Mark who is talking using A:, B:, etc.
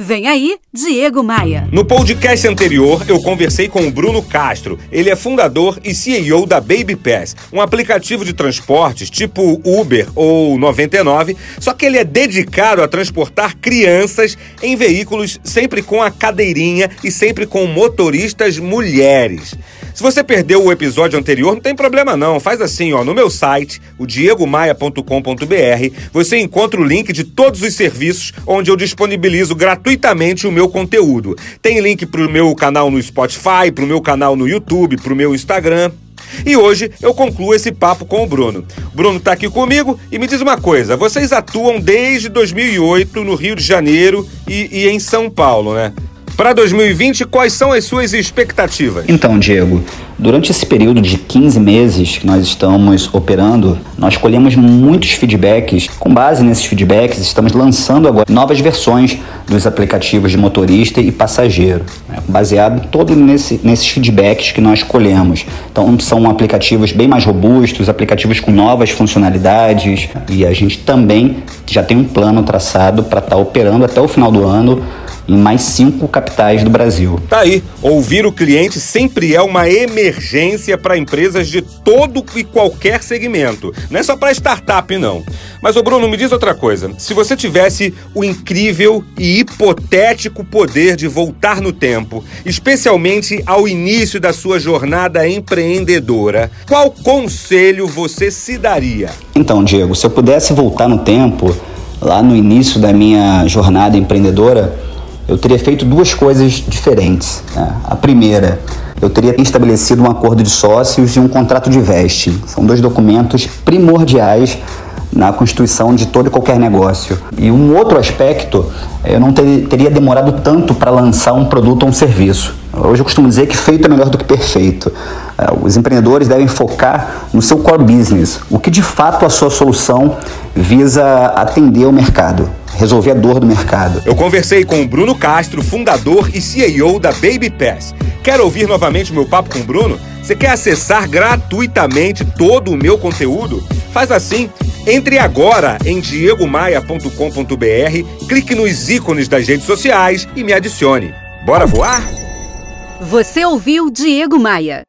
A: Vem aí, Diego Maia.
B: No podcast anterior, eu conversei com o Bruno Castro. Ele é fundador e CEO da Baby Pass, um aplicativo de transportes tipo Uber ou 99, só que ele é dedicado a transportar crianças em veículos sempre com a cadeirinha e sempre com motoristas mulheres. Se você perdeu o episódio anterior, não tem problema não. Faz assim, ó, no meu site, o diegomaia.com.br, você encontra o link de todos os serviços onde eu disponibilizo gratuitamente o meu conteúdo. Tem link pro meu canal no Spotify, pro meu canal no YouTube, pro meu Instagram. E hoje eu concluo esse papo com o Bruno. Bruno está aqui comigo e me diz uma coisa: vocês atuam desde 2008 no Rio de Janeiro e, e em São Paulo, né? Para 2020, quais são as suas expectativas?
C: Então, Diego, durante esse período de 15 meses que nós estamos operando, nós colhemos muitos feedbacks. Com base nesses feedbacks, estamos lançando agora novas versões dos aplicativos de motorista e passageiro, né? baseado todo nesse, nesses feedbacks que nós colhemos. Então, são aplicativos bem mais robustos, aplicativos com novas funcionalidades e a gente também já tem um plano traçado para estar tá operando até o final do ano em mais cinco capitais do Brasil.
B: Tá aí, ouvir o cliente sempre é uma emergência para empresas de todo e qualquer segmento. Não é só para startup, não. Mas, ô Bruno, me diz outra coisa. Se você tivesse o incrível e hipotético poder de voltar no tempo, especialmente ao início da sua jornada empreendedora, qual conselho você se daria?
C: Então, Diego, se eu pudesse voltar no tempo, lá no início da minha jornada empreendedora, eu teria feito duas coisas diferentes. Né? A primeira, eu teria estabelecido um acordo de sócios e um contrato de vesting. São dois documentos primordiais na constituição de todo e qualquer negócio. E um outro aspecto, eu não ter, teria demorado tanto para lançar um produto ou um serviço. Hoje eu costumo dizer que feito é melhor do que perfeito. É, os empreendedores devem focar no seu core business, o que de fato a sua solução visa atender o mercado resolver a dor do mercado.
B: Eu conversei com o Bruno Castro, fundador e CEO da Baby Pass. Quer ouvir novamente meu papo com o Bruno? Você quer acessar gratuitamente todo o meu conteúdo? Faz assim, entre agora em diegomaia.com.br, clique nos ícones das redes sociais e me adicione. Bora voar?
A: Você ouviu Diego Maia.